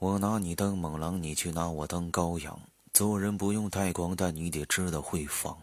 我拿你当猛狼你却拿我当羔羊。做人不用太狂但你得知道会防。